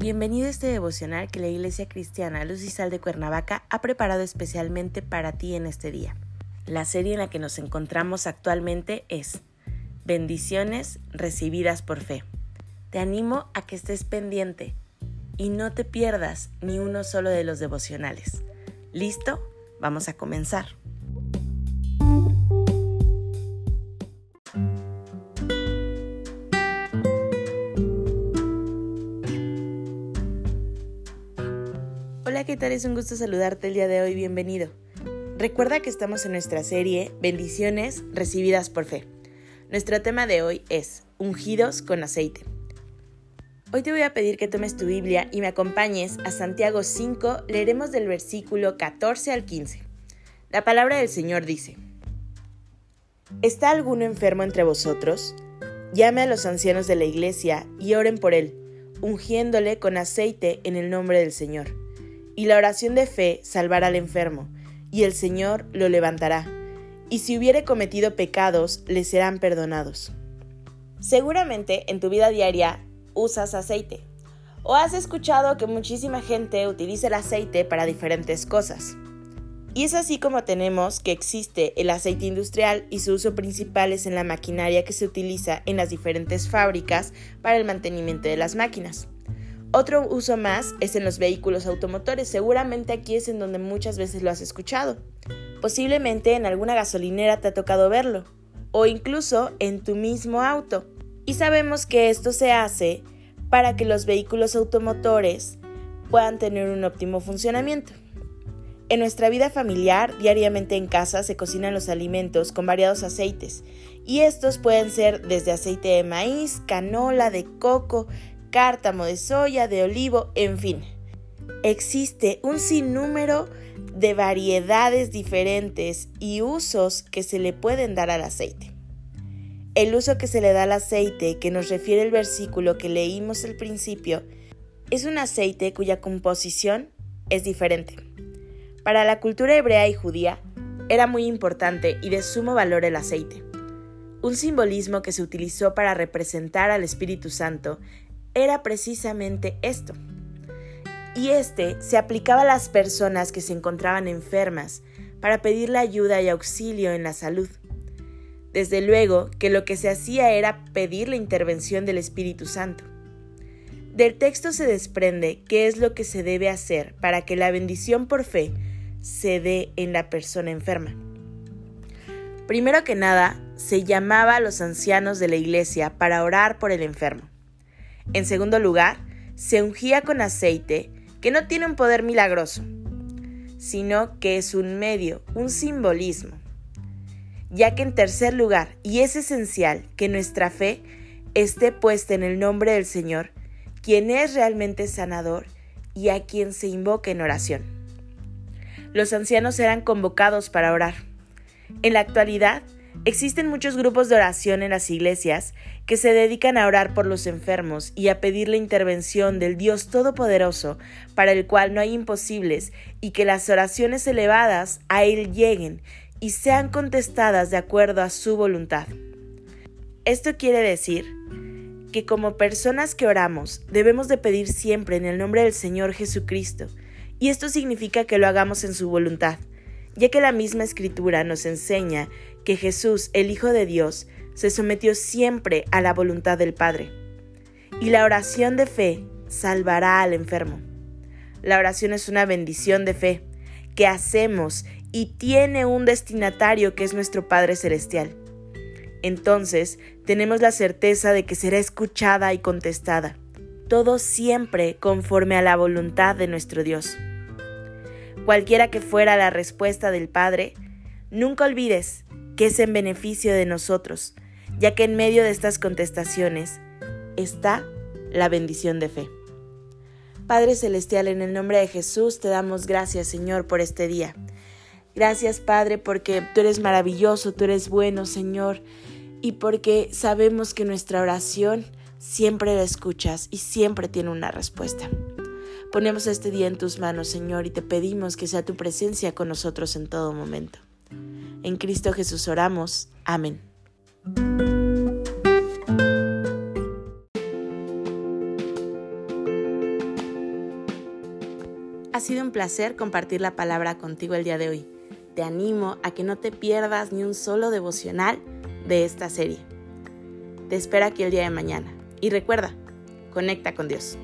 Bienvenido a este devocional que la Iglesia Cristiana Luz y Sal de Cuernavaca ha preparado especialmente para ti en este día. La serie en la que nos encontramos actualmente es Bendiciones recibidas por fe. Te animo a que estés pendiente y no te pierdas ni uno solo de los devocionales. ¿Listo? Vamos a comenzar. ¿Qué tal? Es un gusto saludarte el día de hoy, bienvenido. Recuerda que estamos en nuestra serie Bendiciones recibidas por fe. Nuestro tema de hoy es Ungidos con aceite. Hoy te voy a pedir que tomes tu Biblia y me acompañes a Santiago 5, leeremos del versículo 14 al 15. La palabra del Señor dice, ¿Está alguno enfermo entre vosotros? Llame a los ancianos de la iglesia y oren por él, ungiéndole con aceite en el nombre del Señor y la oración de fe salvará al enfermo, y el Señor lo levantará, y si hubiere cometido pecados, le serán perdonados. Seguramente en tu vida diaria usas aceite, o has escuchado que muchísima gente utiliza el aceite para diferentes cosas. Y es así como tenemos que existe el aceite industrial y su uso principal es en la maquinaria que se utiliza en las diferentes fábricas para el mantenimiento de las máquinas. Otro uso más es en los vehículos automotores. Seguramente aquí es en donde muchas veces lo has escuchado. Posiblemente en alguna gasolinera te ha tocado verlo. O incluso en tu mismo auto. Y sabemos que esto se hace para que los vehículos automotores puedan tener un óptimo funcionamiento. En nuestra vida familiar, diariamente en casa se cocinan los alimentos con variados aceites, y estos pueden ser desde aceite de maíz, canola, de coco, cártamo de soya, de olivo, en fin. Existe un sinnúmero de variedades diferentes y usos que se le pueden dar al aceite. El uso que se le da al aceite, que nos refiere el versículo que leímos al principio, es un aceite cuya composición es diferente. Para la cultura hebrea y judía, era muy importante y de sumo valor el aceite. Un simbolismo que se utilizó para representar al Espíritu Santo era precisamente esto. Y este se aplicaba a las personas que se encontraban enfermas para pedirle ayuda y auxilio en la salud. Desde luego que lo que se hacía era pedir la intervención del Espíritu Santo. Del texto se desprende qué es lo que se debe hacer para que la bendición por fe se dé en la persona enferma. Primero que nada, se llamaba a los ancianos de la iglesia para orar por el enfermo. En segundo lugar, se ungía con aceite, que no tiene un poder milagroso, sino que es un medio, un simbolismo. Ya que en tercer lugar, y es esencial que nuestra fe esté puesta en el nombre del Señor, quien es realmente sanador y a quien se invoca en oración. Los ancianos eran convocados para orar. En la actualidad, Existen muchos grupos de oración en las iglesias que se dedican a orar por los enfermos y a pedir la intervención del Dios Todopoderoso, para el cual no hay imposibles, y que las oraciones elevadas a Él lleguen y sean contestadas de acuerdo a su voluntad. Esto quiere decir que como personas que oramos debemos de pedir siempre en el nombre del Señor Jesucristo, y esto significa que lo hagamos en su voluntad ya que la misma escritura nos enseña que Jesús, el Hijo de Dios, se sometió siempre a la voluntad del Padre. Y la oración de fe salvará al enfermo. La oración es una bendición de fe que hacemos y tiene un destinatario que es nuestro Padre Celestial. Entonces tenemos la certeza de que será escuchada y contestada, todo siempre conforme a la voluntad de nuestro Dios. Cualquiera que fuera la respuesta del Padre, nunca olvides que es en beneficio de nosotros, ya que en medio de estas contestaciones está la bendición de fe. Padre Celestial, en el nombre de Jesús te damos gracias, Señor, por este día. Gracias, Padre, porque tú eres maravilloso, tú eres bueno, Señor, y porque sabemos que nuestra oración siempre la escuchas y siempre tiene una respuesta. Ponemos este día en tus manos, Señor, y te pedimos que sea tu presencia con nosotros en todo momento. En Cristo Jesús oramos. Amén. Ha sido un placer compartir la palabra contigo el día de hoy. Te animo a que no te pierdas ni un solo devocional de esta serie. Te espero aquí el día de mañana. Y recuerda, conecta con Dios.